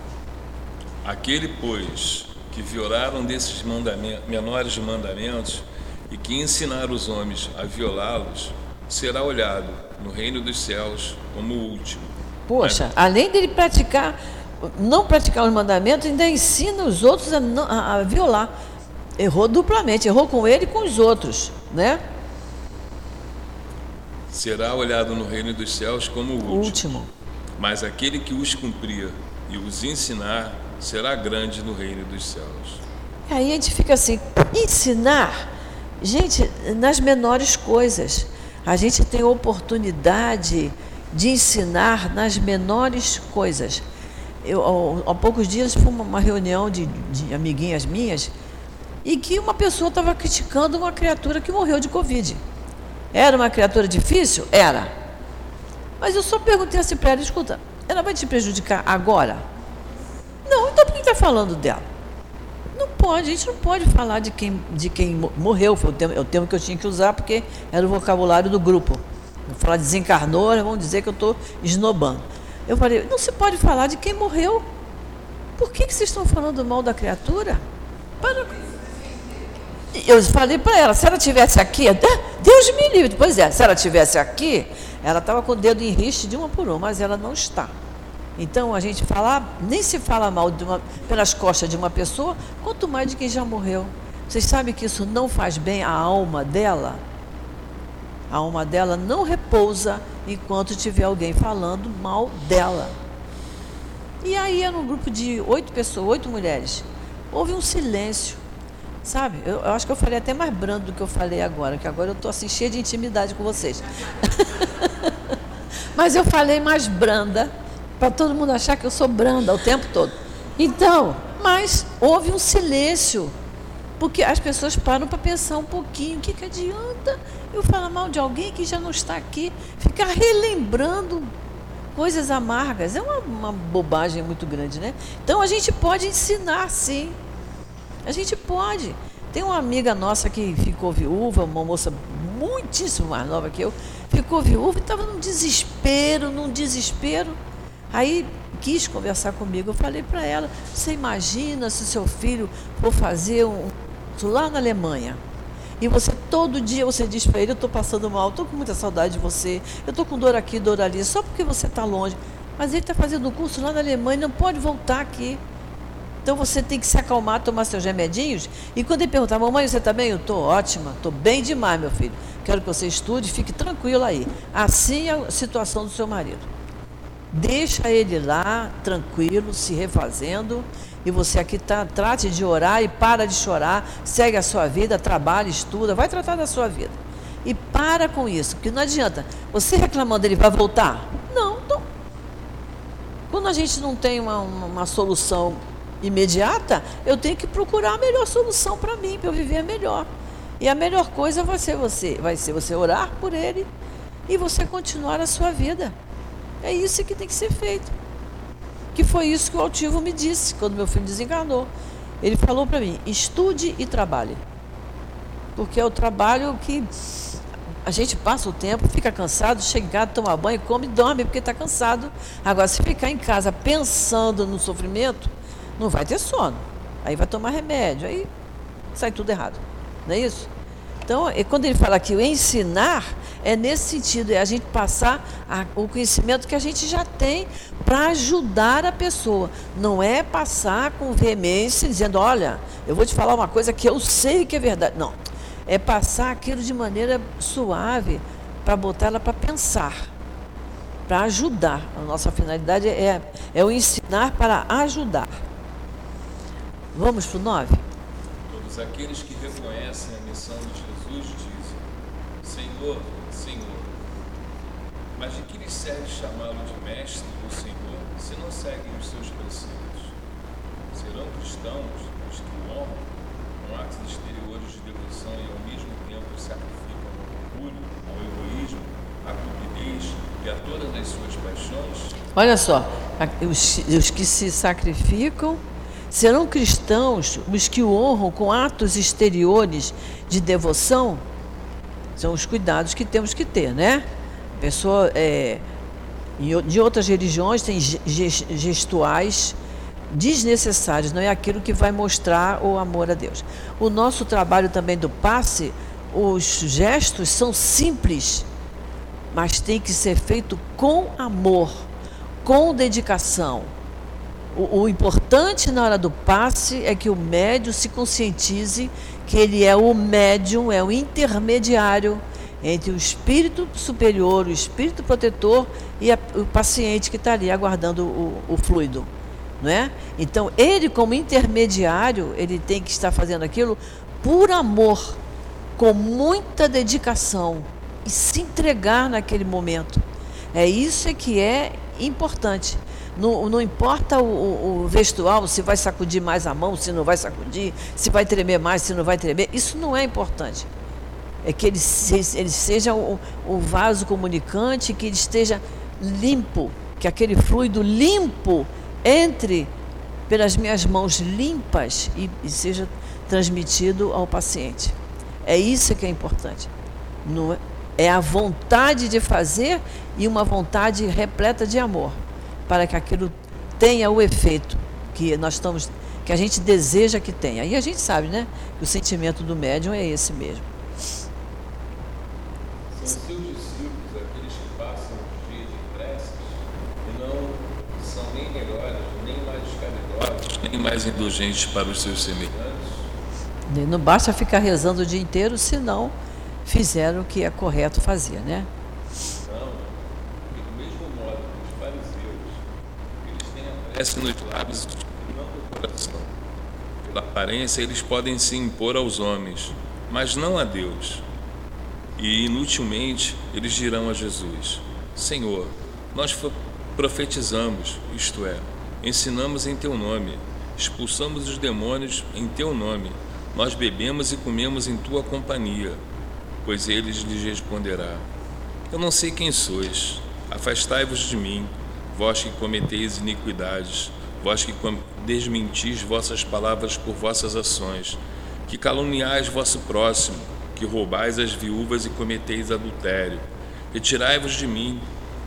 Aquele, pois, que violaram desses mandamentos, menores mandamentos e que ensinar os homens a violá-los, será olhado no reino dos céus como o último. Poxa, é. além dele praticar, não praticar os mandamentos, ainda ensina os outros a, não, a, a violar. Errou duplamente, errou com ele e com os outros, né? Será olhado no reino dos céus como o último. último mas aquele que os cumprir e os ensinar será grande no reino dos céus. Aí a gente fica assim, ensinar, gente, nas menores coisas. A gente tem oportunidade de ensinar nas menores coisas. Eu, há poucos dias fui uma reunião de, de amiguinhas minhas e que uma pessoa estava criticando uma criatura que morreu de Covid. Era uma criatura difícil? Era. Mas eu só perguntei assim para ela, escuta, ela vai te prejudicar agora? Não, então por que está falando dela? Não pode, a gente não pode falar de quem, de quem morreu, foi o termo, é o termo que eu tinha que usar, porque era o vocabulário do grupo. falar desencarnou, vão dizer que eu estou esnobando. Eu falei, não se pode falar de quem morreu. Por que, que vocês estão falando mal da criatura? Para. Eu falei para ela, se ela tivesse aqui, Deus me livre. Pois é, se ela tivesse aqui, ela estava com o dedo em riste de uma por uma, mas ela não está. Então a gente fala, nem se fala mal uma, pelas costas de uma pessoa, quanto mais de quem já morreu. Vocês sabem que isso não faz bem à alma dela? A alma dela não repousa enquanto tiver alguém falando mal dela. E aí era um grupo de oito pessoas, oito mulheres. Houve um silêncio. Sabe? Eu, eu, acho que eu falei até mais brando do que eu falei agora, que agora eu estou assim cheia de intimidade com vocês. Mas eu falei mais branda, para todo mundo achar que eu sou branda o tempo todo. Então, mas houve um silêncio porque as pessoas param para pensar um pouquinho, o que, que adianta eu falar mal de alguém que já não está aqui, ficar relembrando coisas amargas. É uma, uma bobagem muito grande, né? Então a gente pode ensinar sim. A gente pode. Tem uma amiga nossa que ficou viúva, uma moça muitíssimo mais nova que eu, ficou viúva e estava num desespero, num desespero. Aí quis conversar comigo. Eu falei para ela: você imagina se seu filho for fazer um lá na Alemanha. E você todo dia você diz para ele, eu estou passando mal, estou com muita saudade de você, eu estou com dor aqui, dor ali, só porque você está longe. Mas ele está fazendo um curso lá na Alemanha, não pode voltar aqui. Então você tem que se acalmar, tomar seus remedinhos. E quando ele perguntar, mamãe, você está bem? Eu estou ótima, estou bem demais, meu filho. Quero que você estude, fique tranquilo aí. Assim é a situação do seu marido. Deixa ele lá, tranquilo, se refazendo e você aqui tá, trate de orar e para de chorar, segue a sua vida, trabalha, estuda, vai tratar da sua vida. E para com isso, porque não adianta. Você reclamando, ele vai voltar? Não, então. Quando a gente não tem uma, uma, uma solução imediata, eu tenho que procurar a melhor solução para mim, para eu viver melhor. E a melhor coisa vai ser você, vai ser você orar por ele e você continuar a sua vida. É isso que tem que ser feito que foi isso que o altivo me disse quando meu filho desencarnou. Ele falou para mim: estude e trabalhe. Porque é o trabalho que a gente passa o tempo, fica cansado, chega toma banho, come e dorme porque está cansado. Agora, se ficar em casa pensando no sofrimento, não vai ter sono. Aí vai tomar remédio, aí sai tudo errado. Não é isso? Então, quando ele fala que o ensinar é nesse sentido, é a gente passar a, o conhecimento que a gente já tem para ajudar a pessoa. Não é passar com veemência dizendo, olha, eu vou te falar uma coisa que eu sei que é verdade. Não. É passar aquilo de maneira suave para botar ela para pensar, para ajudar. A nossa finalidade é, é o ensinar para ajudar. Vamos para o 9? Todos aqueles que reconhecem a missão de Jesus dizem: Senhor, mas de que lhe serve chamá-lo de mestre ou senhor se não seguem os seus preceitos? Serão cristãos os que o honram com atos exteriores de devoção e ao mesmo tempo sacrificam ao orgulho, ao egoísmo, à cupidez e a todas as suas paixões? Olha só, os, os que se sacrificam serão cristãos os que o honram com atos exteriores de devoção? São os cuidados que temos que ter, né? pessoa é, de outras religiões tem gestuais desnecessários, não é aquilo que vai mostrar o amor a Deus. O nosso trabalho também do passe, os gestos são simples, mas tem que ser feito com amor, com dedicação. O, o importante na hora do passe é que o médium se conscientize que ele é o médium, é o intermediário entre o espírito superior, o espírito protetor e a, o paciente que está ali aguardando o, o fluido. Não é? Então, ele, como intermediário, ele tem que estar fazendo aquilo por amor, com muita dedicação e se entregar naquele momento. É isso que é importante. Não, não importa o, o, vestual, se vai sacudir mais a mão, se não vai sacudir, se vai tremer mais, se não vai tremer. Isso não é importante é que ele, ele seja o, o vaso comunicante, que ele esteja limpo, que aquele fluido limpo entre pelas minhas mãos limpas e, e seja transmitido ao paciente. É isso que é importante. Não é, é a vontade de fazer e uma vontade repleta de amor, para que aquilo tenha o efeito que nós estamos que a gente deseja que tenha. E a gente sabe, né, que o sentimento do médium é esse mesmo. São seus discípulos aqueles que passam os dias de preces e não são nem melhores, nem mais caridosos, nem mais indulgentes para os seus semelhantes. Não basta ficar rezando o dia inteiro, senão fizeram o que é correto fazer, né? Não, e do mesmo modo que os fariseus, eles prece nos lábios e não no coração. Pela aparência, eles podem se impor aos homens, mas não a Deus. E inutilmente eles dirão a Jesus: Senhor, nós profetizamos, isto é, ensinamos em teu nome, expulsamos os demônios em teu nome, nós bebemos e comemos em tua companhia pois ele lhes responderá: Eu não sei quem sois, afastai-vos de mim, vós que cometeis iniquidades, vós que desmentis vossas palavras por vossas ações, que caluniais vosso próximo, que roubais as viúvas e cometeis adultério. Retirai-vos de mim,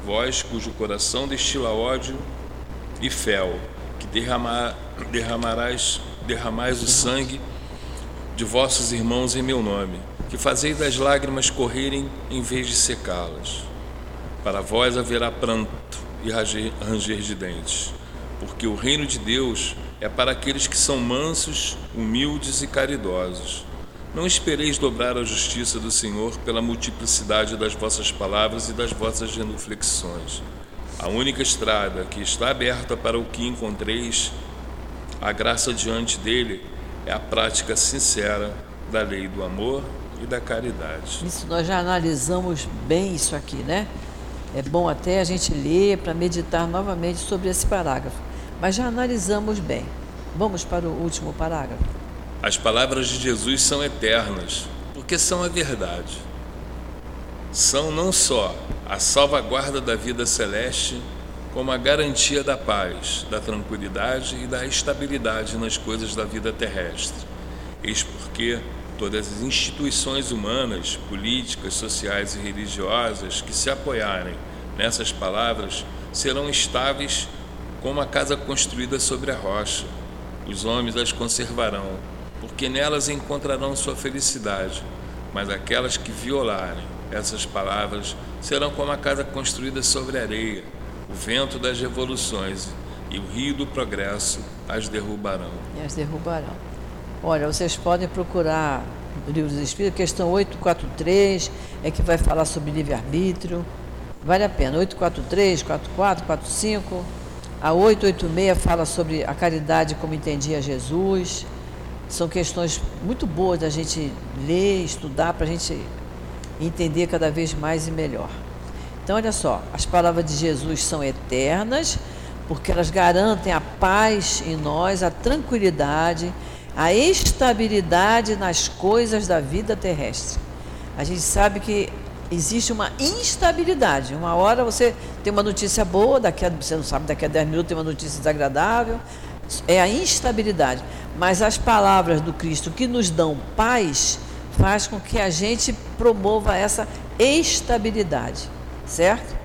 vós cujo coração destila ódio e fel, que derramar, derramarás, derramais o sangue de vossos irmãos em meu nome que fazeis das lágrimas correrem em vez de secá-las. Para vós haverá pranto e ranger de dentes, porque o reino de Deus é para aqueles que são mansos, humildes e caridosos. Não espereis dobrar a justiça do Senhor pela multiplicidade das vossas palavras e das vossas genuflexões. A única estrada que está aberta para o que encontreis a graça diante dele é a prática sincera da lei do amor e da caridade. Isso nós já analisamos bem isso aqui, né? É bom até a gente ler para meditar novamente sobre esse parágrafo. Mas já analisamos bem. Vamos para o último parágrafo. As palavras de Jesus são eternas, porque são a verdade. São não só a salvaguarda da vida celeste, como a garantia da paz, da tranquilidade e da estabilidade nas coisas da vida terrestre. Eis porque todas as instituições humanas, políticas, sociais e religiosas que se apoiarem nessas palavras serão estáveis como a casa construída sobre a rocha. Os homens as conservarão, porque nelas encontrarão sua felicidade. Mas aquelas que violarem essas palavras serão como a casa construída sobre a areia. O vento das revoluções e o rio do progresso as derrubarão. E as derrubarão. Olha, vocês podem procurar no livro dos Espíritos, questão 843, é que vai falar sobre livre-arbítrio. Vale a pena. 843, 44, 45. A 886 fala sobre a caridade como entendia Jesus. São questões muito boas da gente ler, estudar, para a gente entender cada vez mais e melhor. Então, olha só, as palavras de Jesus são eternas, porque elas garantem a paz em nós, a tranquilidade a estabilidade nas coisas da vida terrestre. A gente sabe que existe uma instabilidade. Uma hora você tem uma notícia boa, daqui a, você não sabe, daqui a 10 minutos tem uma notícia desagradável. É a instabilidade. Mas as palavras do Cristo que nos dão paz faz com que a gente promova essa estabilidade, certo?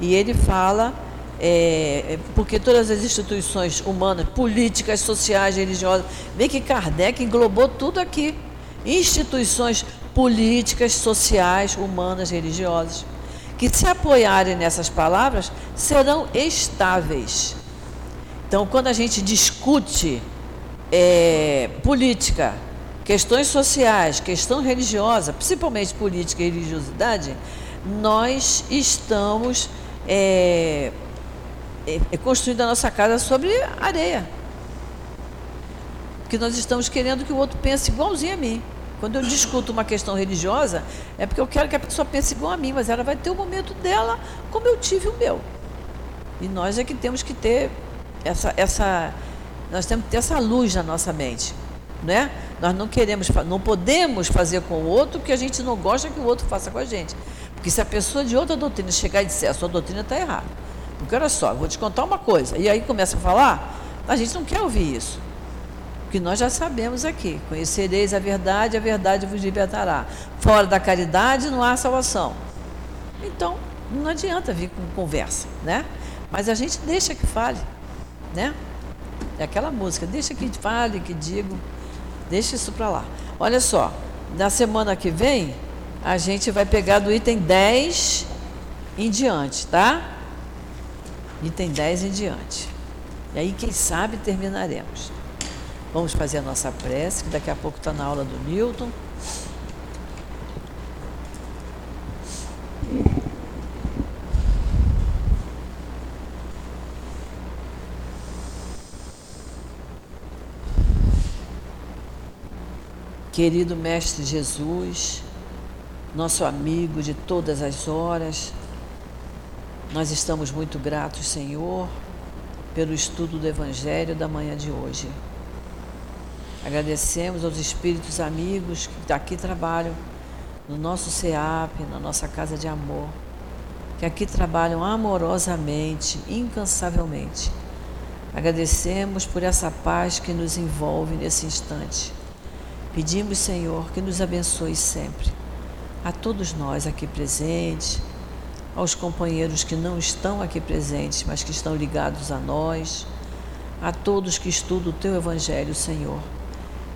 E ele fala é, é, porque todas as instituições humanas, políticas, sociais, religiosas, vê que Kardec englobou tudo aqui. Instituições políticas, sociais, humanas, religiosas, que se apoiarem nessas palavras serão estáveis. Então, quando a gente discute é, política, questões sociais, questão religiosa, principalmente política e religiosidade, nós estamos é, é, é construída a nossa casa sobre areia. Porque nós estamos querendo que o outro pense igualzinho a mim. Quando eu discuto uma questão religiosa, é porque eu quero que a pessoa pense igual a mim, mas ela vai ter o momento dela como eu tive o meu. E nós é que temos que ter essa, essa nós temos que ter essa luz na nossa mente, né? Nós não queremos, não podemos fazer com o outro o que a gente não gosta que o outro faça com a gente. Porque se a pessoa de outra doutrina chegar e disser a sua doutrina está errada, porque olha só, vou te contar uma coisa. E aí começa a falar, a gente não quer ouvir isso. Porque nós já sabemos aqui: conhecereis a verdade, a verdade vos libertará. Fora da caridade não há salvação. Então, não adianta vir com conversa, né? Mas a gente deixa que fale, né? É aquela música, deixa que fale, que digo, deixa isso para lá. Olha só, na semana que vem, a gente vai pegar do item 10 em diante, tá? Item 10 em diante. E aí, quem sabe, terminaremos. Vamos fazer a nossa prece, que daqui a pouco está na aula do Newton. Querido Mestre Jesus, nosso amigo de todas as horas, nós estamos muito gratos, Senhor, pelo estudo do Evangelho da manhã de hoje. Agradecemos aos espíritos amigos que aqui trabalham no nosso SEAP, na nossa casa de amor, que aqui trabalham amorosamente, incansavelmente. Agradecemos por essa paz que nos envolve nesse instante Pedimos, Senhor, que nos abençoe sempre. A todos nós aqui presentes, aos companheiros que não estão aqui presentes, mas que estão ligados a nós, a todos que estudam o Teu Evangelho, Senhor,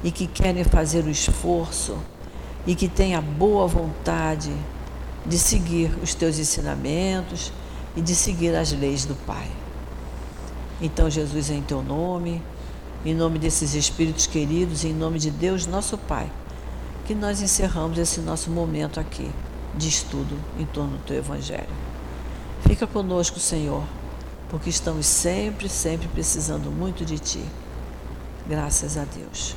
e que querem fazer o esforço e que têm a boa vontade de seguir os Teus ensinamentos e de seguir as leis do Pai. Então, Jesus, em Teu nome, em nome desses espíritos queridos, em nome de Deus, nosso Pai, que nós encerramos esse nosso momento aqui de estudo em torno do Teu Evangelho. Fica conosco, Senhor, porque estamos sempre, sempre precisando muito de Ti. Graças a Deus.